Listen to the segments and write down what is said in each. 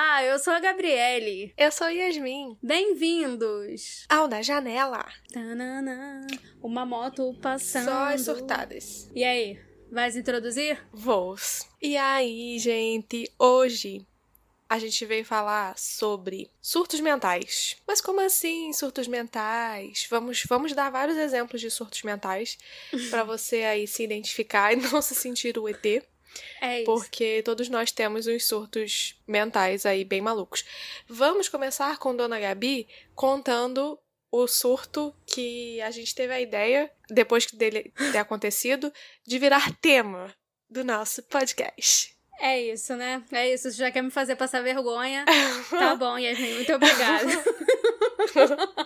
Olá, eu sou a Gabriele. Eu sou Yasmin. Bem-vindos ao Da Janela. Tanana, uma moto passando. Só as surtadas. E aí, vai se introduzir? Voos. E aí, gente, hoje a gente veio falar sobre surtos mentais. Mas como assim surtos mentais? Vamos, vamos dar vários exemplos de surtos mentais para você aí se identificar e não se sentir o ET. É isso. Porque todos nós temos uns surtos mentais aí bem malucos. Vamos começar com Dona Gabi contando o surto que a gente teve a ideia, depois dele ter acontecido, de virar tema do nosso podcast. É isso, né? É isso. Você já quer me fazer passar vergonha? tá bom, Yasmin. Muito obrigada.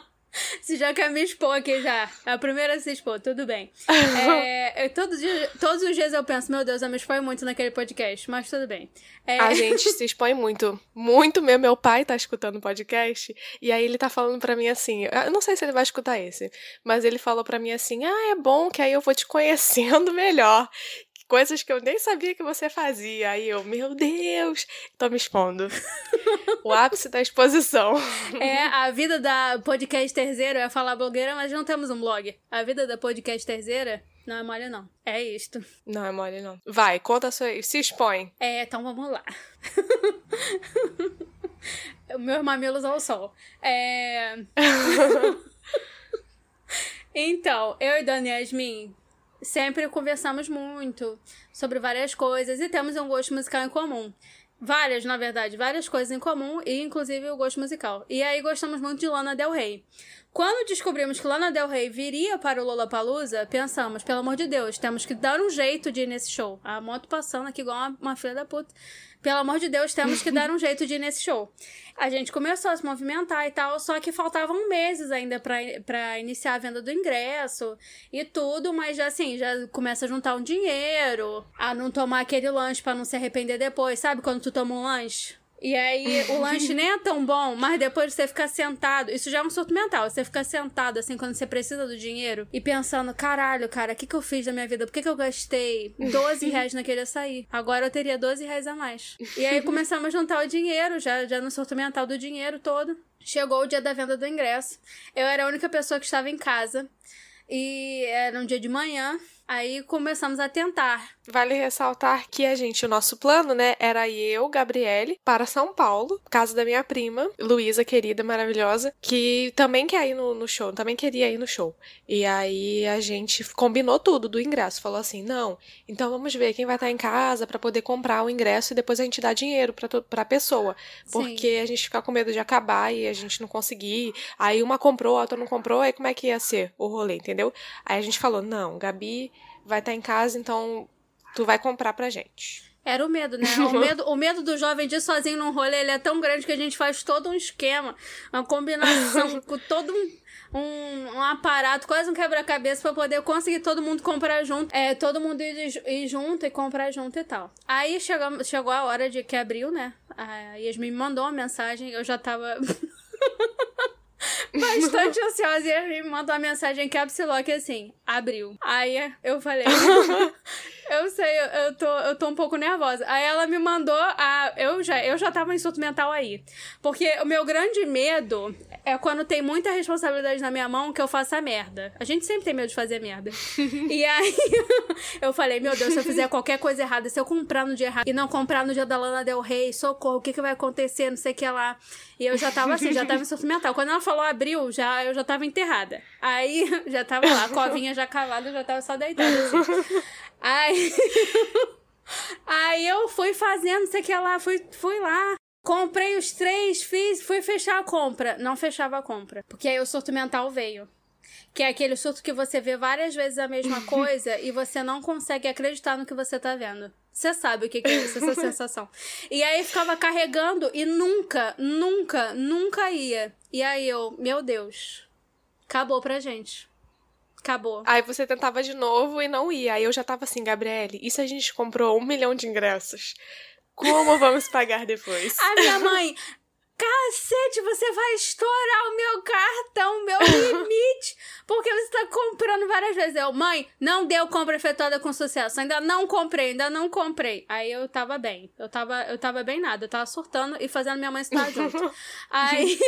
Você já quer me expor aqui já. É a primeira a se expor, tudo bem. É, todo dia, todos os dias eu penso, meu Deus, eu me expõe muito naquele podcast, mas tudo bem. É... A gente se expõe muito. Muito mesmo. Meu pai tá escutando o podcast e aí ele tá falando para mim assim. Eu não sei se ele vai escutar esse, mas ele falou para mim assim: ah, é bom que aí eu vou te conhecendo melhor coisas que eu nem sabia que você fazia. Aí eu, meu Deus, tô me expondo. o ápice da exposição. É, a vida da podcasterzeira, eu ia falar blogueira, mas não temos um blog. A vida da podcasterzeira não é mole, não. É isto. Não é mole, não. Vai, conta a sua. Se expõe. É, então vamos lá. Meus mamilos ao sol. É. então, eu e Dani Yasmin sempre conversamos muito sobre várias coisas e temos um gosto musical em comum. Várias, na verdade, várias coisas em comum e inclusive o gosto musical. E aí gostamos muito de Lana Del Rey. Quando descobrimos que Lana Del Rey viria para o Lollapalooza, pensamos, pelo amor de Deus, temos que dar um jeito de ir nesse show. A moto passando aqui igual uma, uma filha da puta. Pelo amor de Deus, temos que dar um jeito de ir nesse show. A gente começou a se movimentar e tal, só que faltavam meses ainda para iniciar a venda do ingresso e tudo, mas já assim, já começa a juntar um dinheiro, a não tomar aquele lanche para não se arrepender depois, sabe quando tu toma um lanche? E aí o lanche nem é tão bom, mas depois você ficar sentado. Isso já é um surto mental. Você ficar sentado, assim, quando você precisa do dinheiro e pensando: caralho, cara, o que, que eu fiz da minha vida? Por que, que eu gastei 12 reais naquele açaí? Agora eu teria 12 reais a mais. E aí começamos a juntar o dinheiro, já, já no surto mental do dinheiro todo. Chegou o dia da venda do ingresso. Eu era a única pessoa que estava em casa. E era um dia de manhã. Aí começamos a tentar. Vale ressaltar que a gente, o nosso plano, né, era eu, Gabriele, para São Paulo, casa da minha prima, Luísa, querida, maravilhosa, que também quer ir no, no, show, também queria ir no show. E aí a gente combinou tudo do ingresso, falou assim: não, então vamos ver quem vai estar em casa para poder comprar o ingresso e depois a gente dá dinheiro pra, pra pessoa. Porque Sim. a gente fica com medo de acabar e a gente não conseguir. Aí uma comprou, a outra não comprou, aí como é que ia ser o rolê, entendeu? Aí a gente falou: não, Gabi vai estar tá em casa, então tu vai comprar pra gente. Era o medo, né? O medo, o medo do jovem de ir sozinho num rolê, ele é tão grande que a gente faz todo um esquema, uma combinação com todo um, um, um, aparato, quase um quebra-cabeça para poder conseguir todo mundo comprar junto. É, todo mundo ir, ir, junto e comprar junto e tal. Aí chegou, chegou a hora de que abriu, né? A Yasmin me mandou uma mensagem, eu já tava. bastante ansiosa e me mandou uma mensagem caps lock assim, abriu. Aí eu falei, eu sei, eu tô, eu tô um pouco nervosa. Aí ela me mandou a. Eu já, eu já tava em surto mental aí. Porque o meu grande medo é quando tem muita responsabilidade na minha mão que eu faça merda. A gente sempre tem medo de fazer merda. e aí eu falei, meu Deus, se eu fizer qualquer coisa errada, se eu comprar no dia errado e não comprar no dia da Lana Del Rey, socorro, o que, que vai acontecer? Não sei o que lá. E eu já tava assim, já tava em surto mental. Quando ela falou abril, já, eu já tava enterrada. Aí já tava lá, a covinha já cavada, já tava só deitada assim. Aí. Aí eu fui fazendo, sei que lá, fui, fui lá. Comprei os três, fiz, fui fechar a compra. Não fechava a compra. Porque aí o surto mental veio. Que é aquele surto que você vê várias vezes a mesma coisa e você não consegue acreditar no que você tá vendo. Você sabe o que, que é isso, essa sensação. E aí ficava carregando e nunca, nunca, nunca ia. E aí eu, meu Deus, acabou pra gente. Acabou. Aí você tentava de novo e não ia. Aí eu já tava assim, Gabriele, e se a gente comprou um milhão de ingressos? Como vamos pagar depois? A minha mãe, cacete, você vai estourar o meu cartão, meu limite, porque você tá comprando várias vezes. Eu, mãe, não deu compra efetuada com sucesso, ainda não comprei, ainda não comprei. Aí eu tava bem, eu tava, eu tava bem nada, eu tava surtando e fazendo minha mãe estar junto. aí,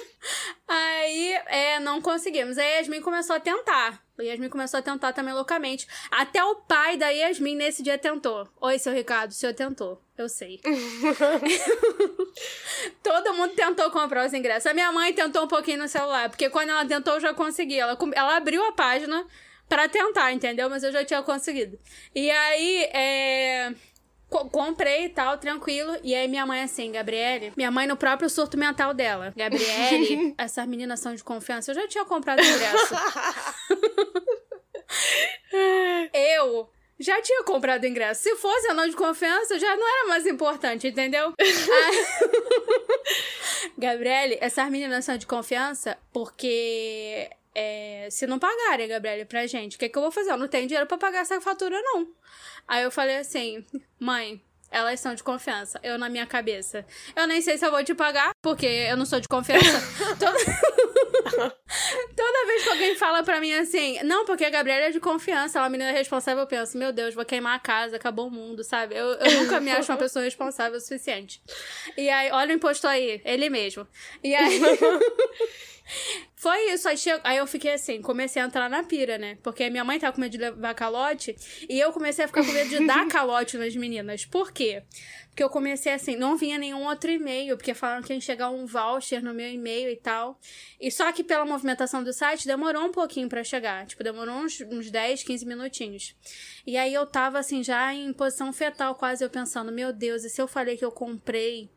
aí, é, não conseguimos. Aí a Yasmin começou a tentar. A Yasmin começou a tentar também loucamente. Até o pai da Yasmin nesse dia tentou. Oi, seu Ricardo, o senhor tentou. Eu sei. Todo mundo tentou comprar os ingressos. A minha mãe tentou um pouquinho no celular, porque quando ela tentou, eu já consegui. Ela, ela abriu a página para tentar, entendeu? Mas eu já tinha conseguido. E aí, é comprei e tal, tranquilo. E aí minha mãe assim, Gabriele, minha mãe no próprio surto mental dela. Gabriele, essas meninas são de confiança. Eu já tinha comprado o ingresso. eu já tinha comprado ingresso. Se fosse anão de confiança, já não era mais importante, entendeu? Gabriele, essas meninas são de confiança porque é, se não pagarem, Gabriele, pra gente, o que, que eu vou fazer? Eu não tenho dinheiro pra pagar essa fatura, não. Aí eu falei assim, mãe, elas são de confiança. Eu na minha cabeça. Eu nem sei se eu vou te pagar, porque eu não sou de confiança. Toda... Toda vez que alguém fala pra mim assim, não, porque a Gabriela é de confiança, ela é uma menina responsável, eu penso, meu Deus, vou queimar a casa, acabou o mundo, sabe? Eu, eu nunca me acho uma pessoa responsável o suficiente. E aí, olha o imposto aí, ele mesmo. E aí. Foi isso. Aí, che... aí eu fiquei assim, comecei a entrar na pira, né? Porque minha mãe tava com medo de levar calote. E eu comecei a ficar com medo de dar calote nas meninas. Por quê? Porque eu comecei assim, não vinha nenhum outro e-mail, porque falaram que ia chegar um voucher no meu e-mail e tal. E só que pela movimentação do site demorou um pouquinho para chegar. Tipo, demorou uns, uns 10, 15 minutinhos. E aí eu tava assim, já em posição fetal, quase eu pensando, meu Deus, e se eu falei que eu comprei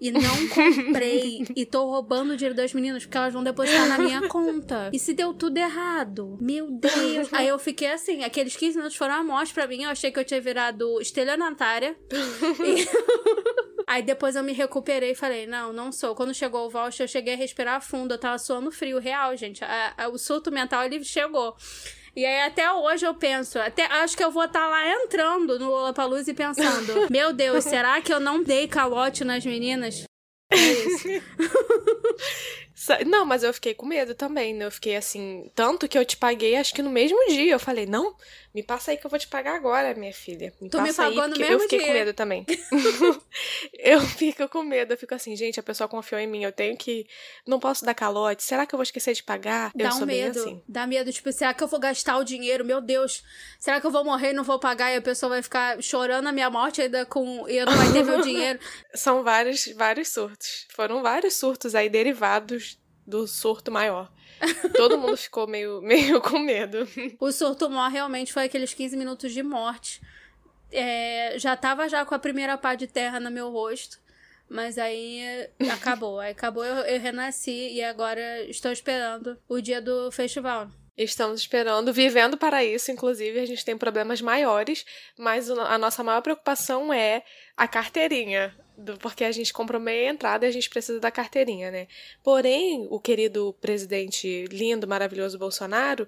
e não comprei e tô roubando o dinheiro das meninas porque elas vão depositar na minha conta. E se deu tudo errado? Meu Deus. Aí eu fiquei assim, aqueles 15 minutos foram a morte pra mim. Eu achei que eu tinha virado estelionatária. e... Aí depois eu me recuperei e falei, não, não sou. Quando chegou o voucher, eu cheguei a respirar fundo. Eu tava suando frio real, gente. A, a, o surto mental, ele chegou. E aí até hoje eu penso, até acho que eu vou estar tá lá entrando no Lollapalooza e pensando, meu Deus, será que eu não dei calote nas meninas? É isso. Não, mas eu fiquei com medo também, né? Eu fiquei assim, tanto que eu te paguei, acho que no mesmo dia. Eu falei, não, me passa aí que eu vou te pagar agora, minha filha. Me tu me pagou aí, no mesmo Eu fiquei dia. com medo também. eu fico com medo, eu fico assim, gente, a pessoa confiou em mim, eu tenho que. Não posso dar calote. Será que eu vou esquecer de pagar? Dá eu um medo. assim. Dá medo, tipo, será que eu vou gastar o dinheiro? Meu Deus, será que eu vou morrer e não vou pagar? E a pessoa vai ficar chorando a minha morte ainda com. E eu não vai ter meu dinheiro. São vários, vários surtos. Foram vários surtos aí derivados do surto maior. Todo mundo ficou meio, meio com medo. O surto maior realmente foi aqueles 15 minutos de morte. É, já tava já com a primeira pá de terra no meu rosto. Mas aí acabou. Aí acabou, eu, eu renasci e agora estou esperando o dia do festival. Estamos esperando, vivendo para isso, inclusive, a gente tem problemas maiores, mas a nossa maior preocupação é a carteirinha porque a gente comprou meia entrada e a gente precisa da carteirinha, né? Porém, o querido presidente lindo, maravilhoso Bolsonaro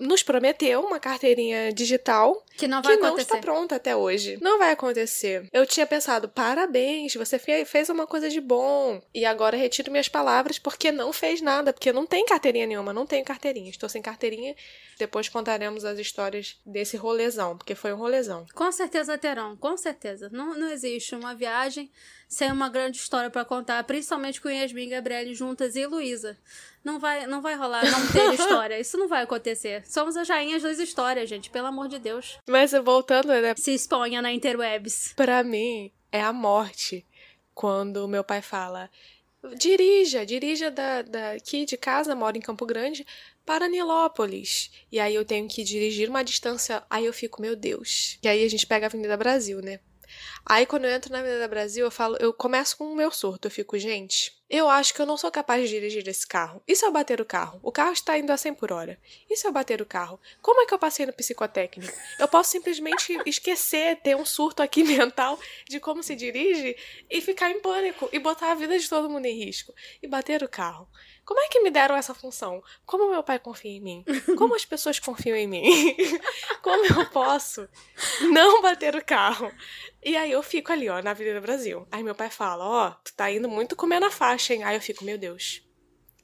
nos prometeu uma carteirinha digital que não vai que acontecer. não está pronta até hoje. Não vai acontecer. Eu tinha pensado, parabéns, você fez uma coisa de bom. E agora retiro minhas palavras porque não fez nada, porque não tem carteirinha nenhuma, não tenho carteirinha. Estou sem carteirinha. Depois contaremos as histórias desse rolezão, porque foi um rolezão. Com certeza terão, com certeza. Não, não existe uma viagem sem uma grande história para contar, principalmente com Yasmin e Gabriele juntas e Luísa. Não vai, não vai rolar não ter história. Isso não vai acontecer. Somos as rainhas das histórias, gente. Pelo amor de Deus. Mas voltando, né? Se exponha na interwebs. Pra mim, é a morte. Quando meu pai fala, dirija, dirija da, daqui de casa, moro em Campo Grande, para Nilópolis. E aí eu tenho que dirigir uma distância. Aí eu fico, meu Deus. E aí a gente pega a Avenida Brasil, né? Aí quando eu entro na Avenida Brasil, eu falo, eu começo com o meu surto. Eu fico, gente, eu acho que eu não sou capaz de dirigir esse carro. E se eu bater o carro? O carro está indo a 100 por hora. E se eu bater o carro? Como é que eu passei no psicotécnico? Eu posso simplesmente esquecer, ter um surto aqui mental de como se dirige e ficar em pânico e botar a vida de todo mundo em risco. E bater o carro. Como é que me deram essa função? Como meu pai confia em mim? Como as pessoas confiam em mim? Como eu posso não bater o carro? E aí eu fico ali, ó, na Avenida Brasil. Aí meu pai fala, ó, tu tá indo muito comer na faixa Aí eu fico, meu Deus.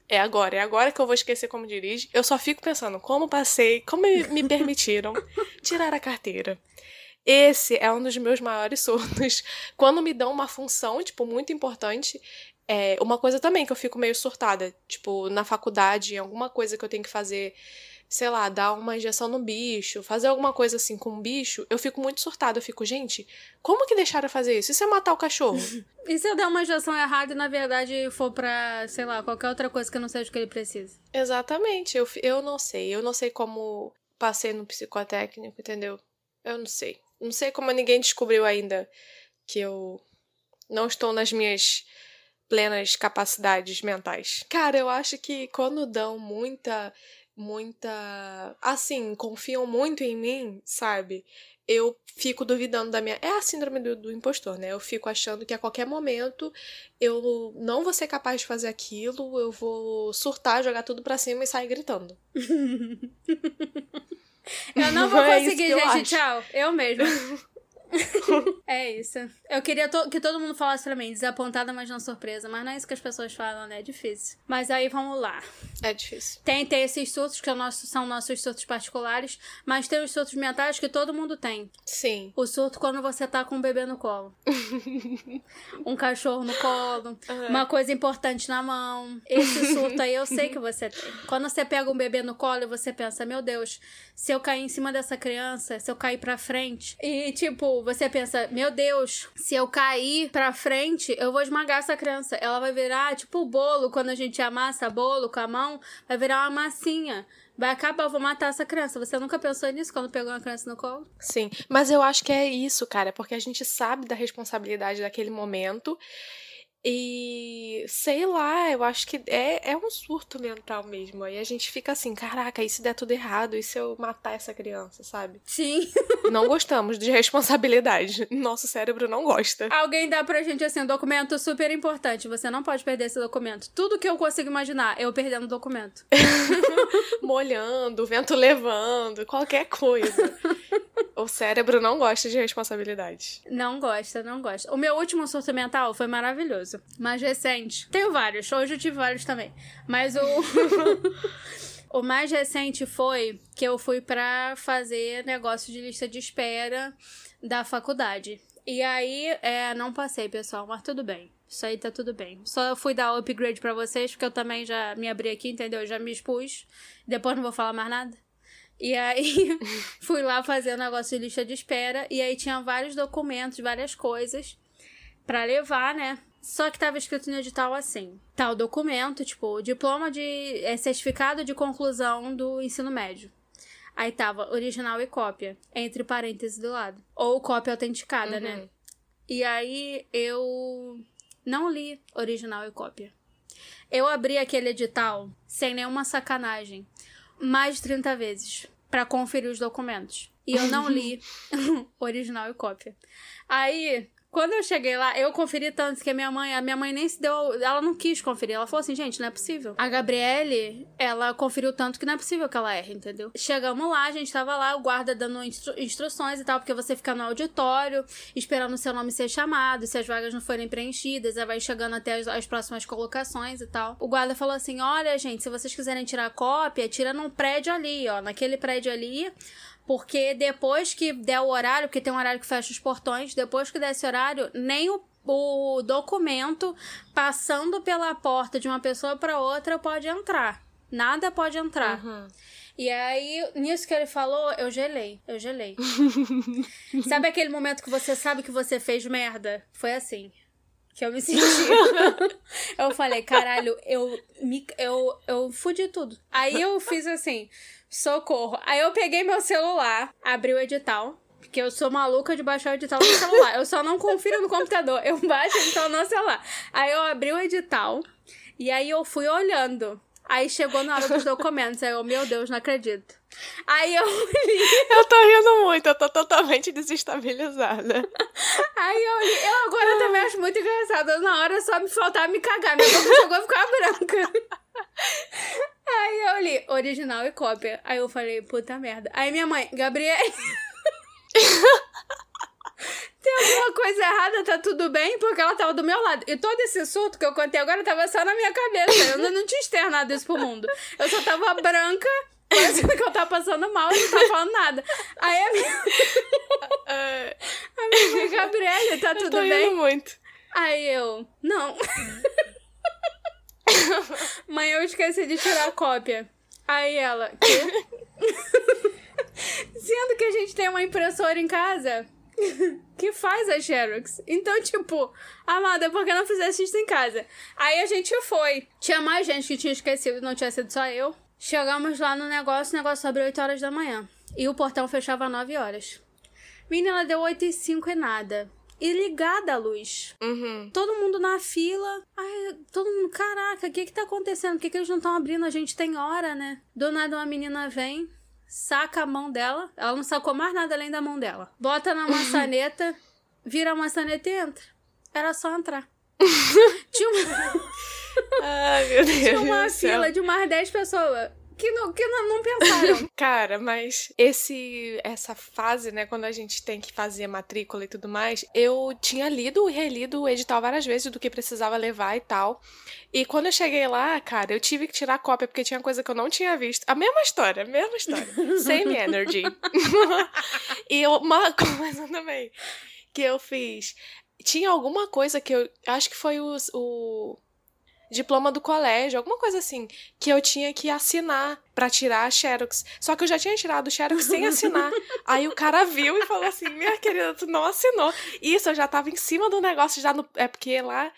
É agora, é agora que eu vou esquecer como dirige. Eu só fico pensando como passei, como me permitiram tirar a carteira. Esse é um dos meus maiores surtos. Quando me dão uma função, tipo, muito importante, é uma coisa também que eu fico meio surtada. Tipo, na faculdade, alguma coisa que eu tenho que fazer, sei lá, dar uma injeção no bicho, fazer alguma coisa assim com um bicho, eu fico muito surtada. Eu fico, gente, como que deixaram fazer isso? E se eu matar o cachorro? e se eu der uma injeção errada e na verdade for pra, sei lá, qualquer outra coisa que não seja o que ele precisa? Exatamente. Eu, eu não sei. Eu não sei como passei no psicotécnico, entendeu? Eu não sei. Não sei como ninguém descobriu ainda que eu não estou nas minhas plenas capacidades mentais. Cara, eu acho que quando dão muita, muita. Assim, confiam muito em mim, sabe? Eu fico duvidando da minha. É a síndrome do, do impostor, né? Eu fico achando que a qualquer momento eu não vou ser capaz de fazer aquilo, eu vou surtar, jogar tudo pra cima e sair gritando. Eu não vou é conseguir, gente. Eu tchau. Eu mesmo. é isso. Eu queria to que todo mundo falasse pra mim, desapontada, mas não surpresa. Mas não é isso que as pessoas falam, né? É difícil. Mas aí vamos lá. É difícil. Tem, tem esses surtos que são, são nossos surtos particulares, mas tem os surtos mentais que todo mundo tem. Sim. O surto quando você tá com um bebê no colo. um cachorro no colo. Uhum. Uma coisa importante na mão. Esse surto aí eu sei que você tem. Quando você pega um bebê no colo e você pensa, meu Deus, se eu cair em cima dessa criança, se eu cair pra frente. E tipo, você pensa, meu Deus, se eu cair pra frente, eu vou esmagar essa criança. Ela vai virar tipo o bolo, quando a gente amassa bolo com a mão, vai virar uma massinha. Vai acabar, eu vou matar essa criança. Você nunca pensou nisso quando pegou uma criança no colo? Sim, mas eu acho que é isso, cara, porque a gente sabe da responsabilidade daquele momento e sei lá, eu acho que é, é um surto mental mesmo. Aí a gente fica assim, caraca, e se der tudo errado? E se eu matar essa criança, sabe? Sim. Não gostamos de responsabilidade. Nosso cérebro não gosta. Alguém dá pra gente assim, um documento super importante. Você não pode perder esse documento. Tudo que eu consigo imaginar, eu perdendo o documento. Molhando, vento levando, qualquer coisa. O cérebro não gosta de responsabilidade. Não gosta, não gosta. O meu último surto mental foi maravilhoso. Mais recente. Tenho vários. Hoje eu tive vários também. Mas o. o mais recente foi que eu fui para fazer negócio de lista de espera da faculdade. E aí, é, não passei, pessoal, mas tudo bem. Isso aí tá tudo bem. Só fui dar upgrade para vocês, porque eu também já me abri aqui, entendeu? Já me expus. Depois não vou falar mais nada. E aí fui lá fazer o negócio de lista de espera e aí tinha vários documentos, várias coisas para levar, né? Só que tava escrito no edital assim: tal documento, tipo, diploma de é, certificado de conclusão do ensino médio. Aí tava original e cópia, entre parênteses do lado. Ou cópia autenticada, né? uhum. né? E aí eu não li original e cópia. Eu abri aquele edital sem nenhuma sacanagem mais de 30 vezes para conferir os documentos. E eu não li original e cópia. Aí, quando eu cheguei lá, eu conferi tanto que a minha mãe, a minha mãe nem se deu, ela não quis conferir. Ela falou assim, gente, não é possível. A Gabriele, ela conferiu tanto que não é possível que ela erre, entendeu? Chegamos lá, a gente tava lá, o guarda dando instru instruções e tal, porque você fica no auditório, esperando o seu nome ser chamado, se as vagas não forem preenchidas, aí vai chegando até as, as próximas colocações e tal. O guarda falou assim: olha, gente, se vocês quiserem tirar cópia, tira num prédio ali, ó, naquele prédio ali porque depois que der o horário, porque tem um horário que fecha os portões, depois que der esse horário, nem o, o documento passando pela porta de uma pessoa para outra pode entrar. Nada pode entrar. Uhum. E aí, nisso que ele falou, eu gelei. Eu gelei. sabe aquele momento que você sabe que você fez merda? Foi assim que eu me senti. eu falei, caralho, eu me eu eu fudi tudo. Aí eu fiz assim, Socorro. Aí eu peguei meu celular, abri o edital. Porque eu sou maluca de baixar o edital no celular. Eu só não confiro no computador. Eu baixo o edital no celular. Aí eu abri o edital. E aí eu fui olhando. Aí chegou na hora dos documentos. Aí eu, meu Deus, não acredito. Aí eu li. Eu tô rindo muito, eu tô totalmente desestabilizada. Aí eu li. Eu agora também acho muito engraçado. Na hora só me faltava me cagar. Minha boca chegou a ficar branca. Aí eu li original e cópia. Aí eu falei, puta merda. Aí minha mãe, Gabriel. Tem alguma coisa errada, tá tudo bem, porque ela tava do meu lado. E todo esse surto que eu contei agora tava só na minha cabeça. Eu não, não tinha externado isso pro mundo. Eu só tava branca, parecendo que eu tava passando mal e não tava falando nada. Aí a minha. a minha amiga Gabriela, tá tudo eu tô bem? Muito. Aí eu. Não. Mãe, eu esqueci de tirar a cópia. Aí ela. Quê? Sendo que a gente tem uma impressora em casa que faz a Xerox. Então, tipo, amada, por que não fizesse isso em casa? Aí a gente foi. Tinha mais gente que tinha esquecido, não tinha sido só eu. Chegamos lá no negócio, o negócio abriu 8 horas da manhã. E o portão fechava 9 horas. Menina, deu 8 e 5 e nada. E ligada a luz. Uhum. Todo mundo na fila. Ai, todo mundo, caraca, o que que tá acontecendo? Por que, que eles não estão abrindo? A gente tem hora, né? Do nada uma menina vem, saca a mão dela. Ela não sacou mais nada além da mão dela. Bota na maçaneta, vira a maçaneta e entra. Era só entrar. Tinha uma, Ai, meu Deus. tinha uma fila de umas 10 pessoas que não, que não, não pensaram. Cara, mas esse essa fase, né, quando a gente tem que fazer matrícula e tudo mais, eu tinha lido e relido o edital várias vezes do que precisava levar e tal. E quando eu cheguei lá, cara, eu tive que tirar cópia porque tinha coisa que eu não tinha visto. A mesma história, a mesma história. Same energy. e uma coisa também que eu fiz. Tinha alguma coisa que eu. Acho que foi o diploma do colégio, alguma coisa assim, que eu tinha que assinar pra tirar a Xerox. Só que eu já tinha tirado o Xerox sem assinar. Aí o cara viu e falou assim: Minha querida, tu não assinou. Isso, eu já tava em cima do negócio, já no. É porque lá.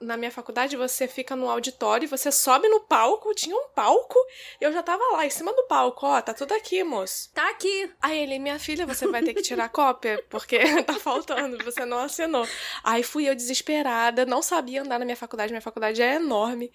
Na minha faculdade, você fica no auditório, você sobe no palco, tinha um palco, eu já tava lá, em cima do palco, ó, tá tudo aqui, moço. Tá aqui. Aí ele, minha filha, você vai ter que tirar cópia, porque tá faltando, você não assinou. Aí fui eu desesperada, não sabia andar na minha faculdade, minha faculdade é enorme.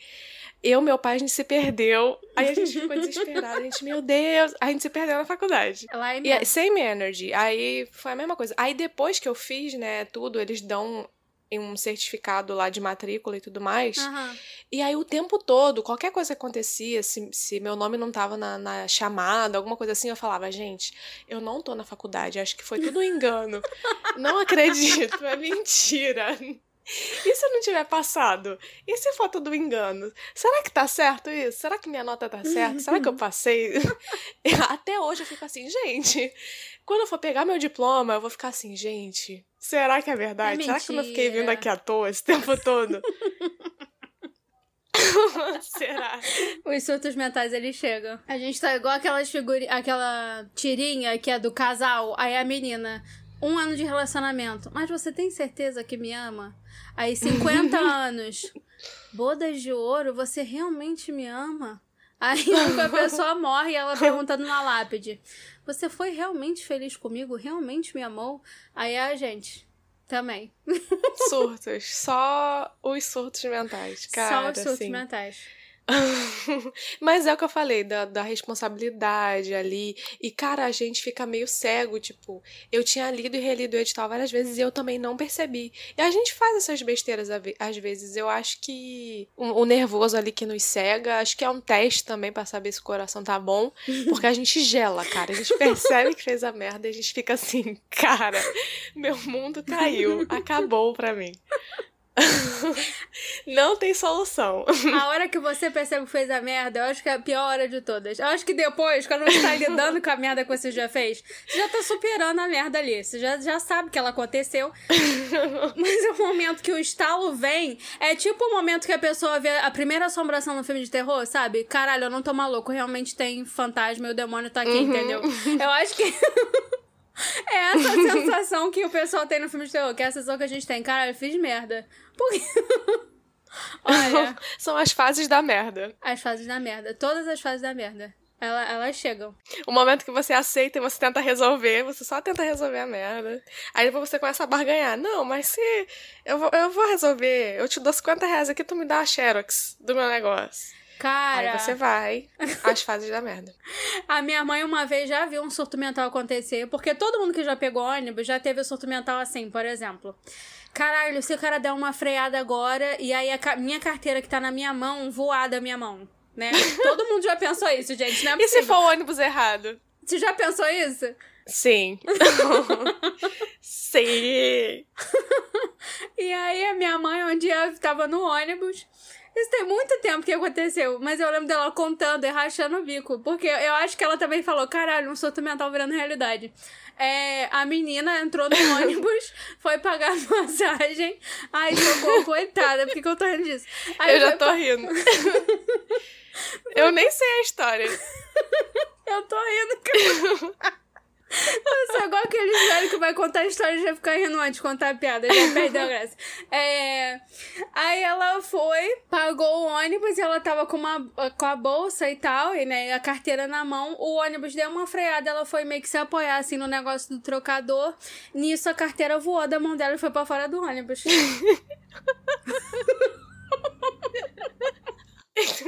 Eu, meu pai, a gente se perdeu. Aí a gente ficou desesperada, a gente, meu Deus, a gente se perdeu na faculdade. Lá é E é mesmo. same energy. Aí foi a mesma coisa. Aí depois que eu fiz, né, tudo, eles dão um certificado lá de matrícula e tudo mais. Aham. E aí o tempo todo, qualquer coisa que acontecia, se, se meu nome não tava na, na chamada, alguma coisa assim, eu falava, gente, eu não tô na faculdade, acho que foi tudo um engano. não acredito, é mentira. E se eu não tiver passado? E se for tudo engano? Será que tá certo isso? Será que minha nota tá certa? Será que eu passei? Até hoje eu fico assim, gente. Quando eu for pegar meu diploma, eu vou ficar assim, gente. Será que é verdade? É será que eu não fiquei vindo aqui à toa esse tempo todo? Será? Os surtos mentais, eles chegam. A gente tá igual aquelas aquela tirinha que é do casal. Aí a menina, um ano de relacionamento. Mas você tem certeza que me ama? Aí 50 anos. Bodas de ouro, você realmente me ama? Aí a pessoa morre e ela perguntando na lápide. Você foi realmente feliz comigo? Realmente me amou? Aí a gente também. Surtos. Só os surtos mentais, cara. Só os surtos assim. mentais. Mas é o que eu falei, da, da responsabilidade ali. E, cara, a gente fica meio cego. Tipo, eu tinha lido e relido o edital várias vezes e eu também não percebi. E a gente faz essas besteiras às vezes. Eu acho que o, o nervoso ali que nos cega, acho que é um teste também pra saber se o coração tá bom. Porque a gente gela, cara. A gente percebe que fez a merda e a gente fica assim, cara, meu mundo caiu. Acabou pra mim. não tem solução. A hora que você percebe que fez a merda, eu acho que é a pior hora de todas. Eu acho que depois, quando você tá lidando com a merda que você já fez, você já tá superando a merda ali. Você já, já sabe que ela aconteceu. Mas é o momento que o estalo vem. É tipo o momento que a pessoa vê a primeira assombração no filme de terror, sabe? Caralho, eu não tô maluco, realmente tem fantasma e o demônio tá aqui, entendeu? Eu acho que. É essa a sensação que o pessoal tem no filme de terror, que é a sensação que a gente tem. Caralho, eu fiz merda. Por quê? Olha, São as fases da merda. as fases da merda. Todas as fases da merda. Ela, elas chegam. O momento que você aceita e você tenta resolver, você só tenta resolver a merda. Aí depois você começa a barganhar. Não, mas se eu vou, eu vou resolver, eu te dou 50 reais aqui, tu me dá a Xerox do meu negócio. Cara, Aí você vai, as fases da merda. a minha mãe uma vez já viu um surto mental acontecer, porque todo mundo que já pegou ônibus já teve o surto mental assim, por exemplo. Caralho, se o cara der uma freada agora e aí a ca- minha carteira que tá na minha mão voar da minha mão, né? Todo mundo já pensou isso, gente, não é E se for o ônibus errado? Você já pensou isso? Sim. Sim. Aí a minha mãe, um dia tava no ônibus. Isso tem muito tempo que aconteceu, mas eu lembro dela contando e rachando o bico. Porque eu acho que ela também falou: caralho, um surto mental virando realidade. É, a menina entrou no ônibus, foi pagar a passagem. Ai, socorro, coitada, por que, eu tô rindo disso? Aí eu já tô rindo. eu nem sei a história. Eu tô rindo, cara. Eu sou igual aqueles velhos que vai contar a história e já fica rindo antes de contar a piada, já perdeu a graça. É... Aí ela foi, pagou o ônibus e ela tava com, uma, com a bolsa e tal, e né, a carteira na mão. O ônibus deu uma freada, ela foi meio que se apoiar assim no negócio do trocador. Nisso a carteira voou da mão dela e foi pra fora do ônibus.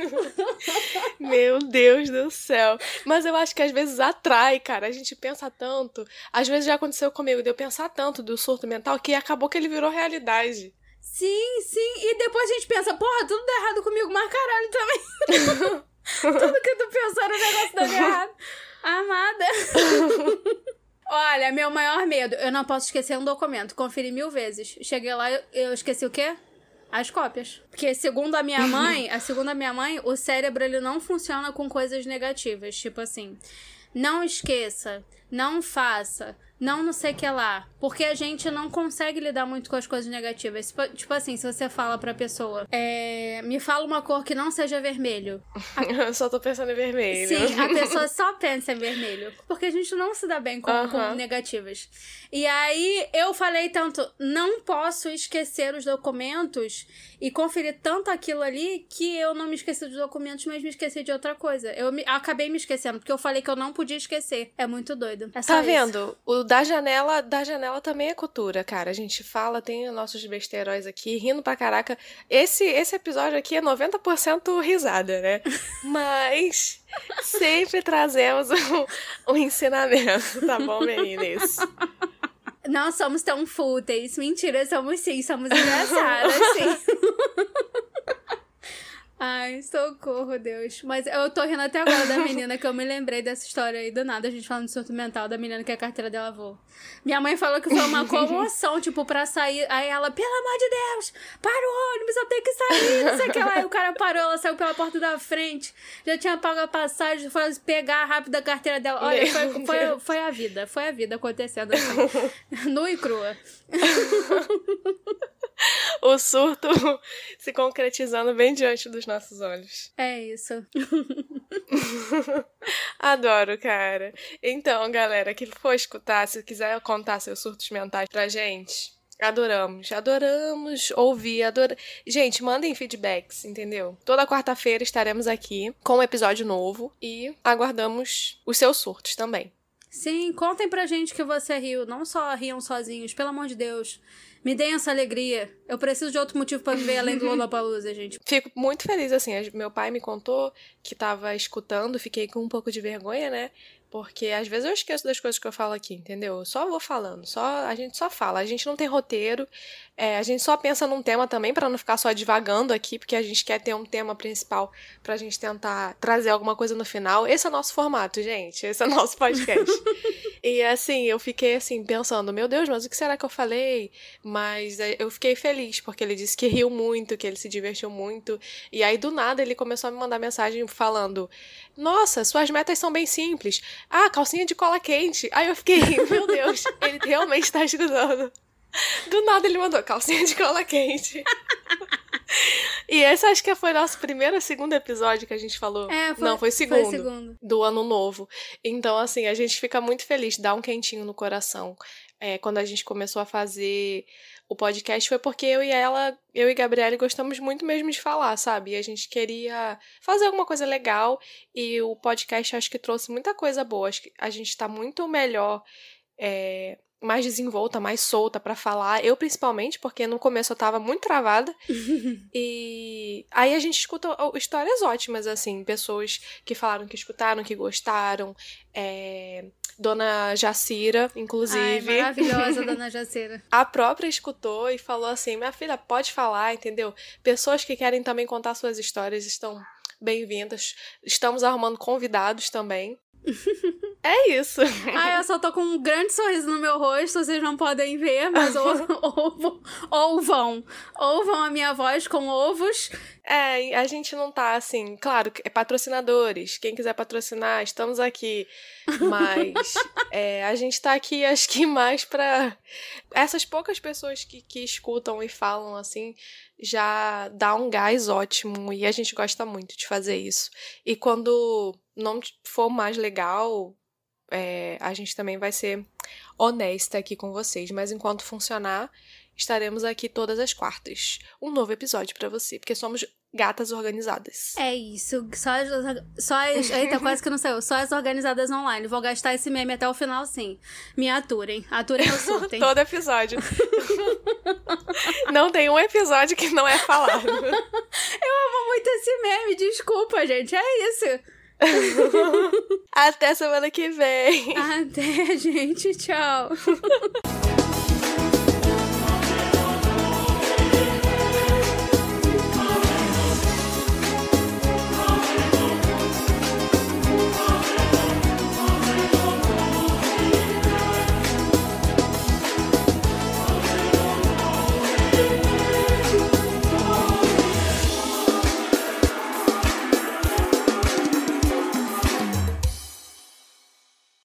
Meu Deus do céu. Mas eu acho que às vezes atrai, cara. A gente pensa tanto. Às vezes já aconteceu comigo de eu pensar tanto do surto mental que acabou que ele virou realidade. Sim, sim. E depois a gente pensa, porra, tudo dá errado comigo, mas caralho também. tudo que tu pensou no negócio dando errado. Amada. Olha, meu maior medo, eu não posso esquecer um documento. Conferi mil vezes. Cheguei lá, eu, eu esqueci o quê? As cópias. Porque segundo a minha mãe, a segundo a minha mãe, o cérebro ele não funciona com coisas negativas. Tipo assim, não esqueça, não faça, não não sei que lá. Porque a gente não consegue lidar muito com as coisas negativas. Tipo, tipo assim, se você fala pra pessoa, é, me fala uma cor que não seja vermelho. Eu só tô pensando em vermelho. Sim, a pessoa só pensa em vermelho. Porque a gente não se dá bem com, com Aham. negativas. E aí eu falei tanto, não posso esquecer os documentos e conferir tanto aquilo ali que eu não me esqueci dos documentos, mas me esqueci de outra coisa. Eu me- acabei me esquecendo, porque eu falei que eu não podia esquecer. É muito doido. É Tá isso. vendo? O da janela, da janela também é cultura, cara. A gente fala, tem os nossos besteiróis aqui, rindo pra caraca. Esse, esse episódio aqui é 90% risada, né? Mas sempre trazemos um, um ensinamento, tá bom, meninas? Não somos tão fúteis. Mentira, somos sim, somos engraçadas, sim. Ai, socorro, Deus. Mas eu tô rindo até agora da menina que eu me lembrei dessa história aí do nada, a gente falando de surto mental, da menina que a carteira dela voou. Minha mãe falou que foi uma comoção, tipo, pra sair. Aí ela, pelo amor de Deus, para o ônibus, eu tenho que sair, não sei o que lá. Aí o cara parou, ela saiu pela porta da frente, já tinha pago a passagem, foi pegar rápido a carteira dela. Olha, foi, foi, foi a vida, foi a vida acontecendo assim. Nua e crua. O surto se concretizando bem diante dos nossos olhos. É isso. Adoro, cara. Então, galera, que for escutar, se quiser contar seus surtos mentais pra gente, adoramos. Adoramos ouvir, adora... Gente, mandem feedbacks, entendeu? Toda quarta-feira estaremos aqui com um episódio novo e aguardamos os seus surtos também. Sim, contem pra gente que você riu. Não só riam sozinhos, pelo amor de Deus. Me deem essa alegria. Eu preciso de outro motivo pra viver além do Lollapalooza, gente. Fico muito feliz, assim. Meu pai me contou que tava escutando, fiquei com um pouco de vergonha, né? Porque às vezes eu esqueço das coisas que eu falo aqui, entendeu? Eu só vou falando, só a gente só fala. A gente não tem roteiro, é, a gente só pensa num tema também pra não ficar só divagando aqui, porque a gente quer ter um tema principal pra gente tentar trazer alguma coisa no final. Esse é o nosso formato, gente. Esse é o nosso podcast. e assim, eu fiquei assim pensando, meu Deus, mas o que será que eu falei? Mas é, eu fiquei feliz porque ele disse que riu muito, que ele se divertiu muito. E aí do nada ele começou a me mandar mensagem falando: "Nossa, suas metas são bem simples. Ah, calcinha de cola quente". Aí eu fiquei, meu Deus, ele realmente tá escutando. Do nada ele mandou calcinha de cola quente. e esse acho que foi nosso primeiro ou segundo episódio que a gente falou. É, foi, Não, foi segundo. Foi segundo. Do ano novo. Então, assim, a gente fica muito feliz, dá um quentinho no coração. É, quando a gente começou a fazer o podcast foi porque eu e ela, eu e Gabriele gostamos muito mesmo de falar, sabe? E a gente queria fazer alguma coisa legal e o podcast acho que trouxe muita coisa boa. Acho que a gente tá muito melhor, é, mais desenvolta, mais solta pra falar. Eu principalmente, porque no começo eu tava muito travada. e aí a gente escuta histórias ótimas, assim, pessoas que falaram que escutaram, que gostaram. É, Dona Jacira, Ai, inclusive. maravilhosa, dona Jaceira. A própria escutou e falou assim: minha filha, pode falar, entendeu? Pessoas que querem também contar suas histórias estão bem-vindas. Estamos arrumando convidados também. É isso. Ah, eu só tô com um grande sorriso no meu rosto, vocês não podem ver, mas ou, ou, ouvam. Ouvam a minha voz com ovos. É, a gente não tá assim, claro, é patrocinadores. Quem quiser patrocinar, estamos aqui. Mas é, a gente tá aqui, acho que mais pra. Essas poucas pessoas que, que escutam e falam assim, já dá um gás ótimo. E a gente gosta muito de fazer isso. E quando não for mais legal, é, a gente também vai ser honesta aqui com vocês. Mas enquanto funcionar, estaremos aqui todas as quartas. Um novo episódio para você, porque somos gatas organizadas. É isso. Só as, só as. Eita, quase que não saiu. Só as organizadas online. Vou gastar esse meme até o final, sim. Me aturem. Aturem ou surtem. Todo episódio. não tem um episódio que não é falado. Eu amo muito esse meme. Desculpa, gente. É isso. Até semana que vem. Até, gente. Tchau.